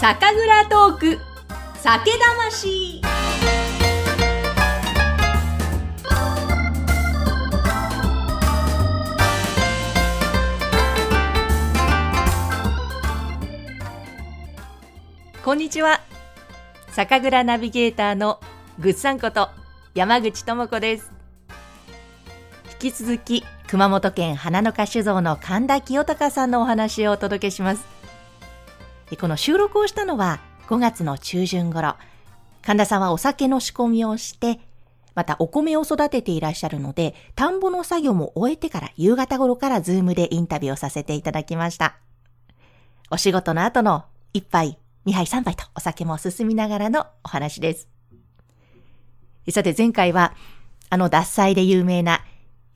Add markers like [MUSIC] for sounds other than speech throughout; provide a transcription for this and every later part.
酒蔵トーク。酒魂。こんにちは。酒蔵ナビゲーターのぐっさんこと山口智子です。引き続き熊本県花の花酒造の神田清隆さんのお話をお届けします。この収録をしたのは5月の中旬頃神田さんはお酒の仕込みをしてまたお米を育てていらっしゃるので田んぼの作業も終えてから夕方頃からズームでインタビューをさせていただきましたお仕事の後の一杯2杯3杯とお酒も進みながらのお話です。さて前回はあの獺祭で有名な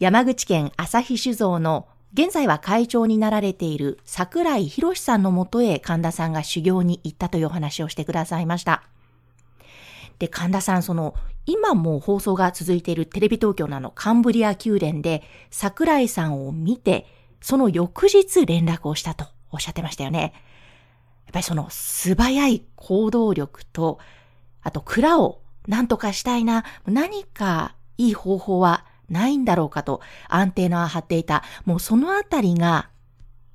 山口県旭酒造の現在は会長になられている桜井博さんのもとへ神田さんが修行に行ったというお話をしてくださいました。で、神田さん、その、今も放送が続いているテレビ東京のあのカンブリア宮殿で桜井さんを見て、その翌日連絡をしたとおっしゃってましたよね。やっぱりその素早い行動力と、あと蔵を何とかしたいな、何かいい方法はないんだろうかとアンテナを張っていた、もうそのあたりが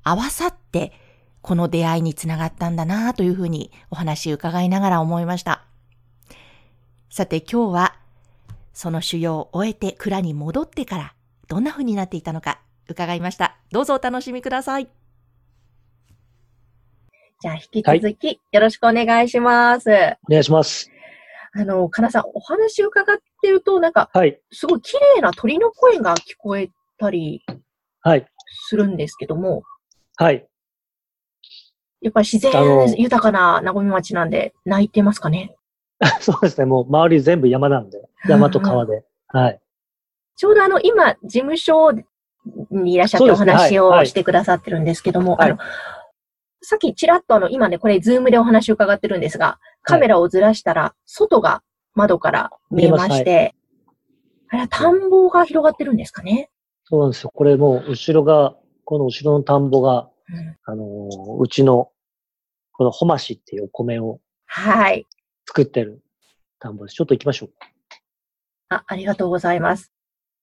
合わさって、この出会いにつながったんだなというふうにお話伺いながら思いました。さて今日は、その修行を終えて蔵に戻ってからどんな風になっていたのか伺いました。どうぞお楽しみください。じゃあ、引き続き、よろしくお願いします。お願いします。あの、かなさん、お話伺ってると、なんか、はい。すごい綺麗な鳥の声が聞こえたり、はい。するんですけども、はい。やっぱり自然豊かな名古屋町なんで、泣いてますかね？そうですね。もう周り全部山なんで、山と川で。はい。ちょうどあの、今、事務所にいらっしゃってお話をしてくださってるんですけども、はい、あの、さっきちらっとあの、今ね、これズームでお話を伺ってるんですが、カメラをずらしたら、外が窓から見えまして、あれは田んぼが広がってるんですかね？そうなんですよ。これもう、後ろが、この後ろの田んぼが、うん、あのー、うちの、このほましっていうお米を、はい。作ってる田んぼです。ちょっと行きましょう。あ、ありがとうございます。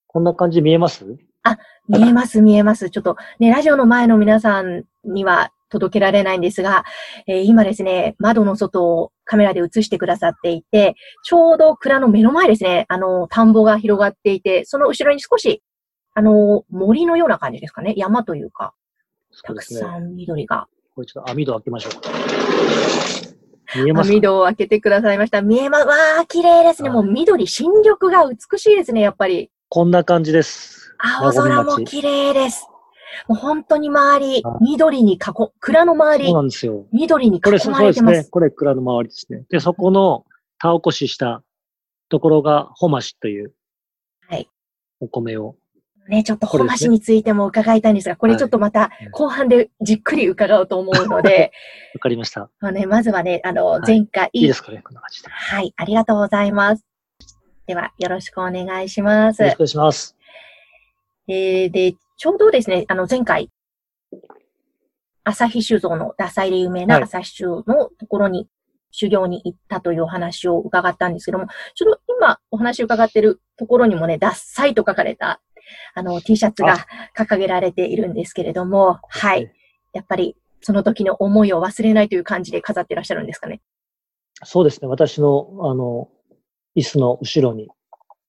こんな感じ見えます？あ、見えます、見えます。ちょっとね、ラジオの前の皆さんには届けられないんですが、えー、今ですね、窓の外をカメラで映してくださっていて、ちょうど蔵の目の前ですね、あの、田んぼが広がっていて、その後ろに少し、あの、森のような感じですかね、山というか、たくさん緑が。これちょっと網戸開けましょうか。見えます網戸を開けてくださいました。見えま、わー、綺麗ですね。もう緑、新緑が美しいですね、やっぱり。こんな感じです。青空も綺麗です。もう本当に周り、緑に囲、蔵の周り。そうなんですよ。緑に囲まれてます。これ、そうですね。これ蔵の周りですね。で、そこの田起こししたところが、ほましという、はい。お米を。ね、ちょっとほましについても伺いたいんですが、これちょっとまた後半でじっくり伺おうと思うので。[LAUGHS] わかりました。あね、まずはね、あの、前回、い。いいですかね、こんな感じで。はい、ありがとうございます。では、よろしくお願いします。よろしくお願いします。えー、で、ちょうどですね、あの、前回、朝日酒造の、ダサいで有名な朝日酒造のところに修行に行ったというお話を伺ったんですけども、ちょっと今お話を伺っているところにもね、ダッサイと書かれた、あの、T シャツが掲げられているんですけれども、はい。やっぱり、その時の思いを忘れないという感じで飾ってらっしゃるんですかね？そうですね。私の、あの、椅子の後ろに、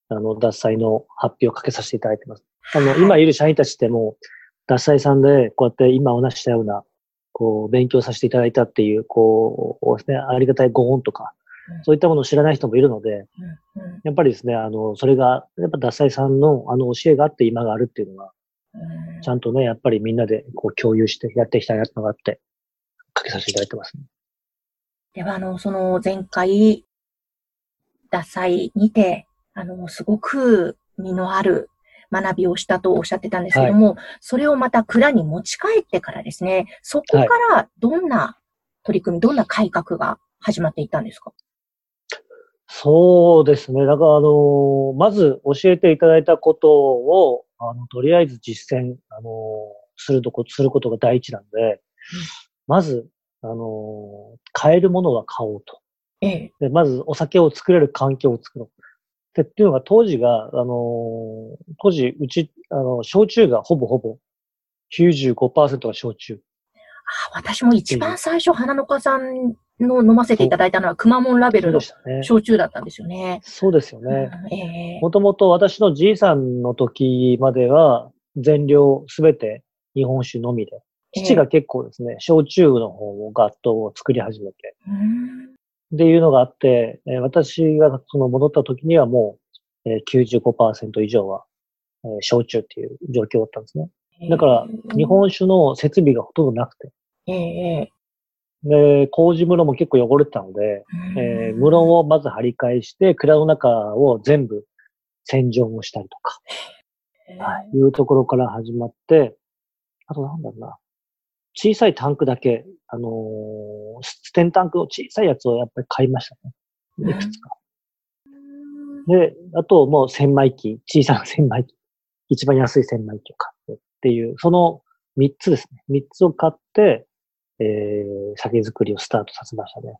あの、脱菜の発表をかけさせていただいてます。あの、[LAUGHS] 今いる社員たちっても、脱菜さんで、こうやって今お話したような、こう、勉強させていただいたっていう、こう、ですね、ありがたいご恩とか、そういったものを知らない人もいるので、やっぱりですね、あの、それが、やっぱ脱菜さんのあの教えがあって今があるっていうのが、ちゃんとね、やっぱりみんなでこう共有してやっていきたいなってのがあって、かけさせていただいてます。ね。では、あの、その前回、脱菜にて、あの、すごく身のある学びをしたとおっしゃってたんですけども、はい、それをまた蔵に持ち帰ってからですね、そこからどんな取り組み、どんな改革が始まっていったんですか？そうですね。だから、あの、まず教えていただいたことを、あの、とりあえず実践、あの、するとこ、することが第一なんで、うん、まず、あの、買えるものは買おうと。ええ。で、まずお酒を作れる環境を作ろう。で、っていうのが当時が、あのー当時、うち、あの、焼酎がほぼほぼ95%が焼酎。あ私も一番最初、花の花さんの飲ませていただいたのは、くまモンラベルの。焼酎だったんですよね。そうですよね。もともと私のじいさんの時までは、全量すべて日本酒のみで。父が結構ですね、焼酎の方をガットを作り始めて。うんっていうのがあって、えー私がその戻った時にはもう、えー95%以上は、えー焼酎っていう状況だったんですね。だから、日本酒の設備がほとんどなくて。ええで、麹室も結構汚れてたので、えー室をまず張り替えして、蔵の中を全部洗浄をしたりとか、はい、いうところから始まって、あとなんだろうな、小さいタンクだけ、あのーステンタンクの小さいやつをやっぱり買いましたね。いくつか。で、あともう千枚機、小さな千枚機、一番安い千枚機を買ってっていう、その三つですね。三つを買って、えー、酒造りをスタートさせましたね。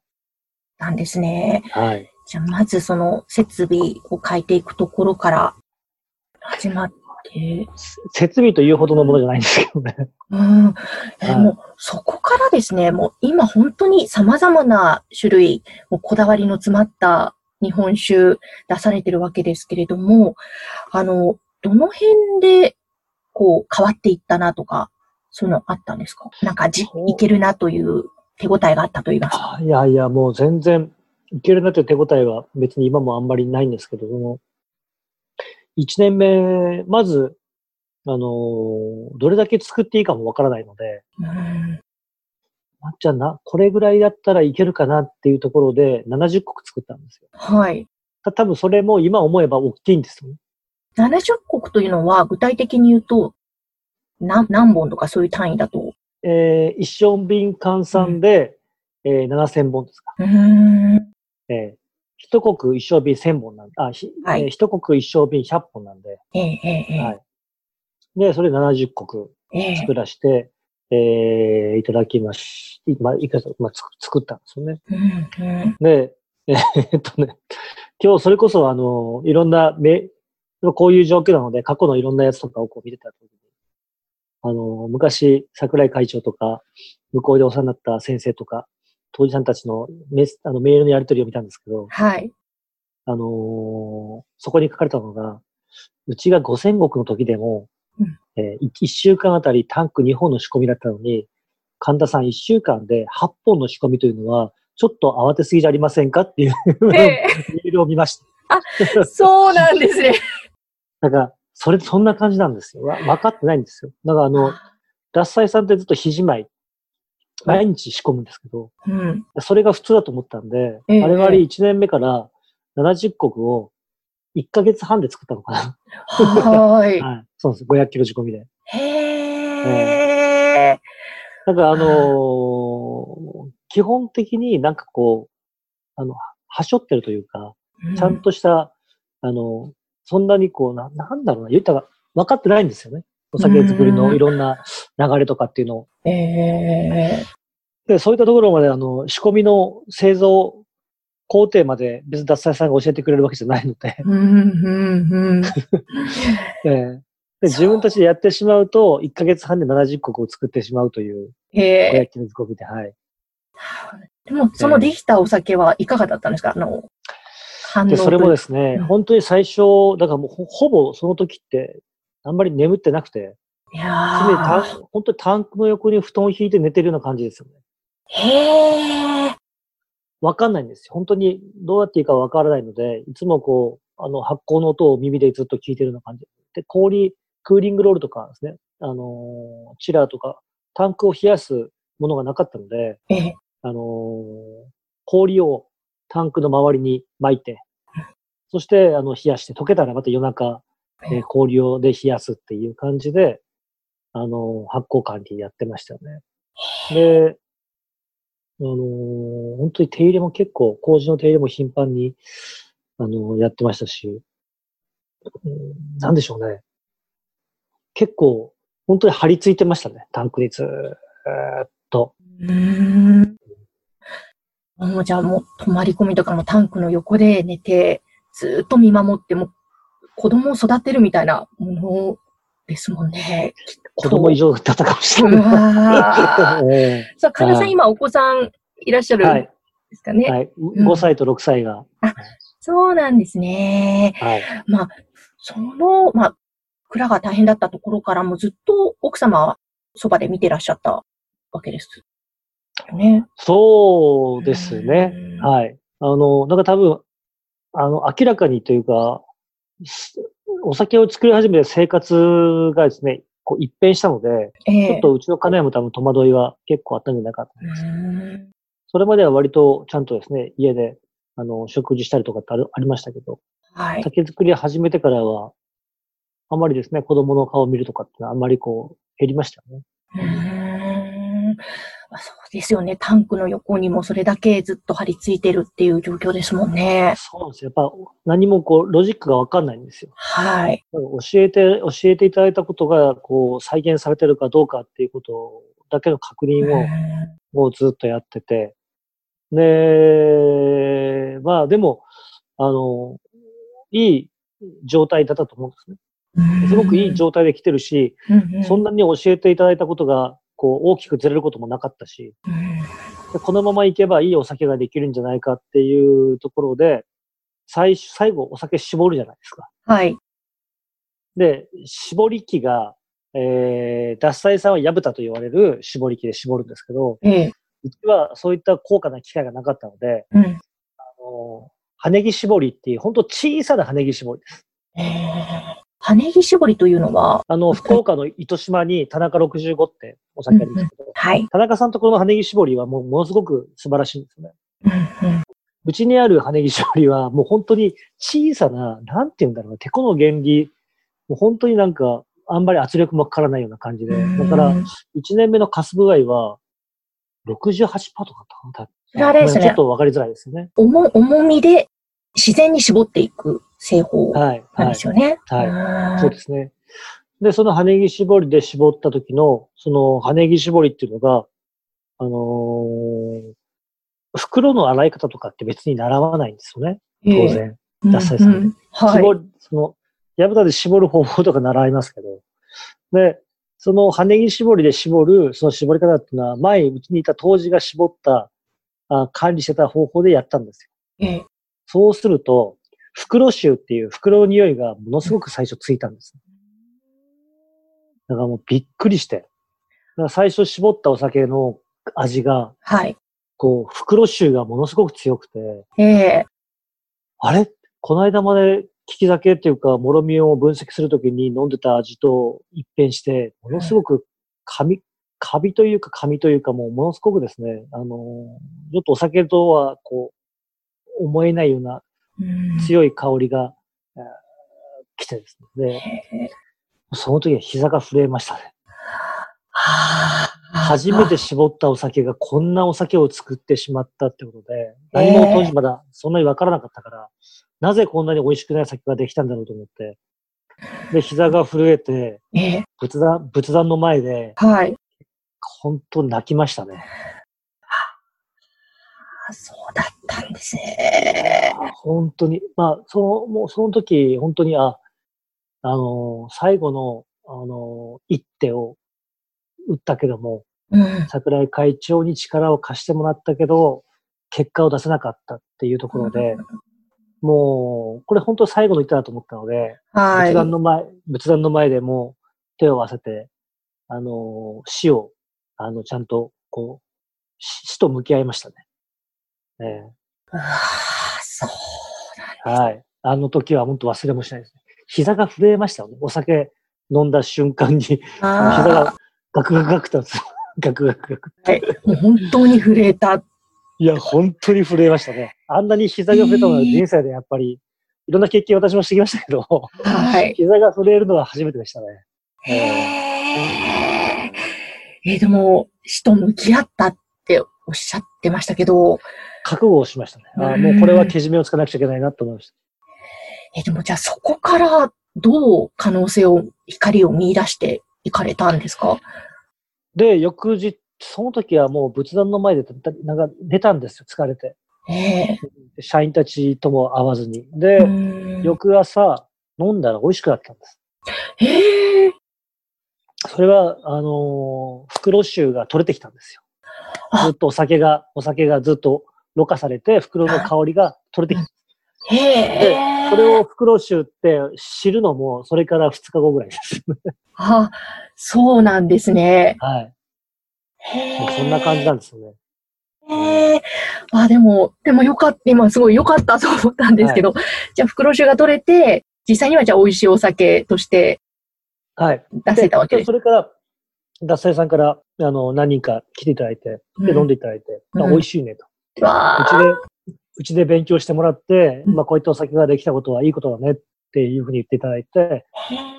なんですね。はい。じゃあ、まずその設備を変えていくところから始まって、設備というほどのものじゃないんですけどね。うん。え、もうそこからですね、もう今本当に様々な種類、もこだわりの詰まった日本酒出されてるわけですけれども、あの、どの辺でこう変わっていったなとか、そういうのあったんですか？なんかじ、いけるなという手応えがあったと言いますか。いやいや、もう全然、いけるなという手応えは別に今もあんまりないんですけども、1年目、まず、あのー、どれだけ作っていいかもわからないので、まっちゃんな、これぐらいだったらいけるかなっていうところで70個作ったんですよ。はい。た多分それも今思えば大きいんですよね。70国というのは具体的に言うと何、何本とかそういう単位だと？えー、一升瓶換算で、うん、えー、7000本ですか。うん、えー、一国一升瓶1000本なんで、あ、ひはい。えー一国一升瓶100本なんで、ええええはい。で、それ70石ええ。作らして、えーいただきまし、まあ、いくら、まあ、つく作ったんですよね。うんうん。で、えーっとね、今日それこそあの、いろんなめ、こういう状況なので、過去のいろんなやつとかをこう見てた時に、あの、昔、桜井会長とか、向こうでお世話になった先生とか、当事者たちのメスあのメールのやり取りを見たんですけど、はい。あのーそこに書かれたのが、うちが5000石の時でも、うんえー、1週間あたりタンク2本の仕込みだったのに、神田さん1週間で8本の仕込みというのは、ちょっと慌てすぎじゃありませんかっていう [LAUGHS] えメールを見ました。えそうなんですね。[LAUGHS] だから、それ、そんな感じなんですよ。わ分かってないんですよ。だから、あの、脱菜さんってずっと肘前、毎日仕込むんですけど、うん。それが普通だと思ったんで、ええ我々1年目から70国を1ヶ月半で作ったのかな。はーい。[LAUGHS] はい。そうです。500キロ仕込みで。へえ。だから、あのー基本的になんかこう、あの、はしょってるというか、ちゃんとした、あの、そんなにこう、な、なんだろうな、言ったら分かってないんですよね。お酒作りのいろんな流れとかっていうのを。ええ。で、そういったところまで、あの、仕込みの製造工程まで別に脱菜さんが教えてくれるわけじゃないので、[LAUGHS] で自分たちでやってしまうと、1ヶ月半で70個を作ってしまうという、へえ。500キロ仕込みで、はい。でも、そのできたお酒はいかがだったんですか？あの、反応で、それもですね、うん。本当に最初、だからもうほほぼその時って、あんまり眠ってなくて、い常にやタン本当にタンクの横に布団を引いて寝てるような感じですよね。ー。へえ。わかんないんですよ。本当にどうやっていいかわからないので、いつもこう、あの、発酵の音を耳でずっと聞いてるような感じ。で、氷、クーリングロールとかですね、あのーチラーとか、タンクを冷やすものがなかったので、ええ。あのー氷をタンクの周りに巻いて、そして、あの、冷やして、溶けたらまた夜中、えー氷をで冷やすっていう感じで、あのー発酵管理やってましたよね。で、あのー本当に手入れも結構、麹の手入れも頻繁に、あのーやってましたし、うんなんでしょうね。結構、本当に張り付いてましたね、タンクにずーっと。うん。もうじゃあもう泊まり込みとかもタンクの横で寝て、ずっと見守っても、子供を育てるみたいなものですもんね。子供以上だったかもしれうない。さあ、[LAUGHS] 神田さん、はい今お子さんいらっしゃるん。ですかね？はい。ん5歳と6歳が。そうなんですね。はい。まあ、その、まあ、蔵が大変だったところからもずっと奥様はそばで見てらっしゃったわけですよね。そうですね。うんはい。あの、なんか多分、あの、明らかにというか、すお酒を作り始めて生活がですね、こう一変したので、ええちょっとうちの家内も多分戸惑いは結構あったんじゃないかと思います。うんそれまでは割とちゃんとですね、家で、あの、食事したりとかってありましたけど、はい。酒造り始めてからは、あまりですね、子供の顔を見るとかっていうのはあんまりこう、減りましたよね。まあそうですよね。タンクの横にもそれだけずっと張り付いてるっていう状況ですもんね。そうなんですよ。やっぱ何もこう、ロジックがわかんないんですよ。はい。教えて、教えていただいたことが、こう、再現されてるかどうかっていうことだけの確認を、もうずっとやってて。で、まあでも、あの、いい状態だったと思うんですね。すごくいい状態で来てるし、うんうんそんなに教えていただいたことが、こう、大きくずれることもなかったし、うんでこのままいけばいいお酒ができるんじゃないかっていうところで、最初、最後お酒絞るじゃないですか。はい。で、絞り機が、えー、脱菜さんは矢蓋と言われる絞り機で絞るんですけど、ええ。うちはそういった高価な機械がなかったので、うん。あの羽ネギ絞りっていう、本当小さな羽ネギ絞りです。ええ。羽ネギ絞りというのは、あの、福岡の糸島に田中65ってお酒ありますけど、はい。田中さんところの羽ネギ絞りはもうものすごく素晴らしいんですよね。うんうんうちにある羽ネギ絞りはもう本当に小さな、なんて言うんだろうな、てこの原理、もう本当になんか、あんまり圧力もかからないような感じで、だから、1年目のカス具合は、68%とかだったそれあれですねちょっとわかりづらいですね。重重みで自然に絞っていく製法なはい。んはい。ですよね。はいいそうですね。で、その羽ネギ絞りで絞った時の、その羽ネギ絞りっていうのが、あのー袋の洗い方とかって別に習わないんですよね。当然。脱菜さんうんうんはい。その、矢蓋で絞る方法とか習いますけど、で、その羽ネギ絞りで絞る、その絞り方っていうのは、前、うちにいた当時が絞った、あ管理してた方法でやったんですよ。ええそうすると、袋臭っていう袋の匂いがものすごく最初ついたんです。だからもうびっくりして。だから最初絞ったお酒の味が、はい。こう、袋臭がものすごく強くて、ええあれ？この間まで利き酒っていうか、もろみを分析するときに飲んでた味と一変して、ものすごくカビ、カビというか紙というか、もうものすごくですね、あのー、ちょっとお酒とは、こう、思えないようなうん強い香りが、えー来てですね。で、えその時は膝が震えましたね。はあ初めて絞ったお酒がこんなお酒を作ってしまったってことで、何も当時まだそんなにわからなかったから、なぜこんなに美味しくない酒ができたんだろうと思って、で、膝が震えて、ええ仏壇、仏壇の前で、はい。本当泣きましたね。あそうだったんですね。本当に、まあ、その、もうその時、本当に、あ、あのー最後の、あのー一手を打ったけども、うん。桜井会長に力を貸してもらったけど、結果を出せなかったっていうところで、もう、これ本当最後の一手だと思ったので、はい。仏壇の前、仏壇の前でもう手を合わせて、あのー死を、あの、ちゃんと、こう、死死と向き合いましたね。えああ、そうえはい。あの時は本当忘れもしないですね。膝が震えましたよね。お酒飲んだ瞬間に、膝がガクガクガクと、[LAUGHS] ガクガクガク。あ、はい。もう本当に震えた。いや、本当に震えましたね。あんなに膝が震えたのは人生でやっぱり、いろんな経験私もしてきましたけど、はい。膝が震えるのは初めてでしたね。へえ。えーでも、死と向き合ったっておっしゃってましたけど、覚悟をしましたね。あーもうこれはけじめをつかなくちゃいけないなと思いました。えーでもじゃあそこからどう可能性を、光を見出していかれたんですか？で、翌日、その時はもう仏壇の前で、なんか出たんですよ、疲れて。ええ社員たちとも会わずに。で、うん翌朝飲んだら美味しくなったんです。ええそれは、あのー袋臭が取れてきたんですよ。あずっとお酒が、お酒がずっとろ過されて、袋の香りが取れてきた。へえ。それを袋臭って知るのも、それから2日後ぐらいです。あ、そうなんですね。はい。そんな感じなんですよね。へえ。あ、でも、でもよかった、今すごいよかったと思ったんですけど、じゃあ袋臭が取れて、実際にはじゃあ美味しいお酒としてはい。出せたわけです。でそれから、脱菜さんから、あの、何人か来ていただいて、で、うん飲んでいただいて、うんあ美味しいねと。わあ。うちで、うちで勉強してもらって、うんまあ、こういったお酒ができたことはいいことだねっていうふうに言っていただいて、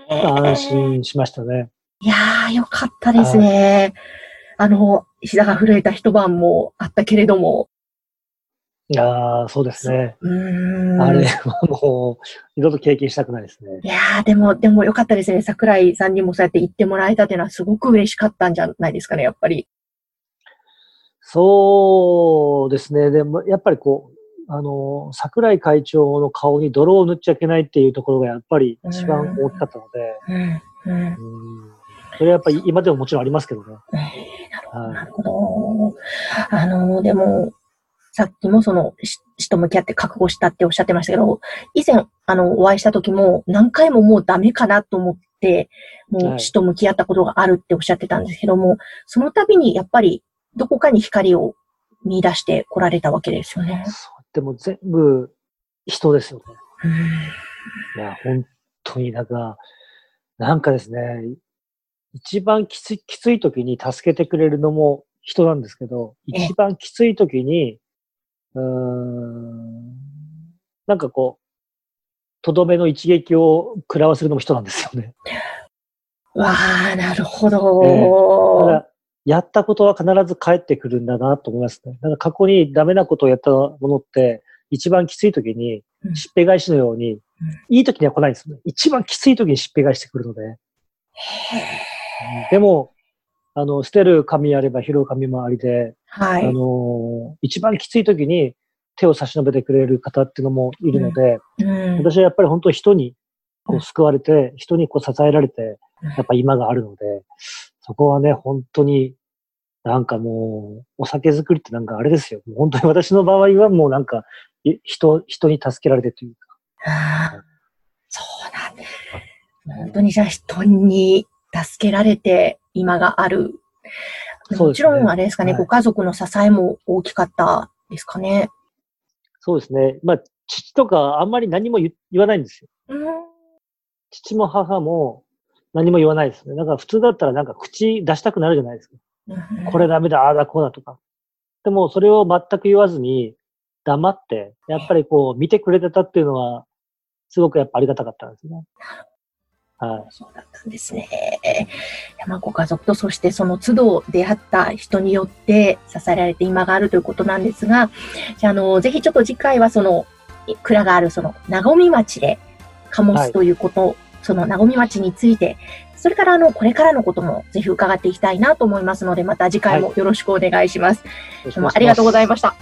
安心しましたね。いやー、よかったですね。あの、膝が震えた一晩もあったけれども。いやーそうですね。あれはもう、二度と経験したくないですね。いやー、でも、でもよかったですね。桜井さんにもそうやって言ってもらえたっていうのはすごく嬉しかったんじゃないですかね、やっぱり。そうですね。でも、やっぱりこう、あの、桜井会長の顔に泥を塗っちゃいけないっていうところがやっぱり一番大きかったので、うん。うん。うんそれはやっぱり今でももちろんありますけどね。えーなはるほど。あの、でも、さっきもその、し死と向き合って覚悟したっておっしゃってましたけど、以前、あの、お会いした時も、何回ももうダメかなと思って、もはいう死と向き合ったことがあるっておっしゃってたんですけども、その度にやっぱり、どこかに光を見出して来られたわけですよねい。。そうでも全部人ですよね。うんいや、本当になんか、なんかですね、一番きつい、きつい時に助けてくれるのも人なんですけど、え一番きつい時に、うーん、なんかこう、とどめの一撃を食らわせるのも人なんですよね。わあ、なるほだかど。ら、やったことは必ず返ってくるんだなと思いますね。なんか過去にダメなことをやったものって、一番きつい時にうん、しっぺ返しのように、いい時には来ないんですよね。一番きつい時にしっぺ返してくるので。でも、あの、捨てる紙あれば拾う紙もありで、はい。あの、一番きつい時に手を差し伸べてくれる方っていうのもいるので、うん私はやっぱり本当人にこううん救われて、人にこう支えられてうん、やっぱ今があるので、そこはね、本当に、なんかもう、お酒作りってなんかあれですよ。本当に私の場合はもうなんか、い人、人に助けられてというか。ああそうなんだ。本当にじゃあ人に助けられて今がある。もちろんあれですかね、はいご家族の支えも大きかったですかね。そうですね。まあ、父とかあんまり何も言言わないんですよ。うん。父も母も何も言わないですね。だから普通だったらなんか口出したくなるじゃないですか。これダメだ、ああだ、こうだとか。でもそれを全く言わずに黙って、やっぱりこう見てくれてたっていうのは、すごくやっぱありがたかったんですね。はい。そうだったんですね。まあご家族とそしてその都度出会った人によって支えられて今があるということなんですが、じゃあ、あの、ぜひちょっと次回はその、蔵があるその、なごみ町で醸はいすということ、そのなごみ町について、それからあの、これからのこともぜひ伺っていきたいなと思いますので、また次回もよろしくお願いします。どうもありがとうございました。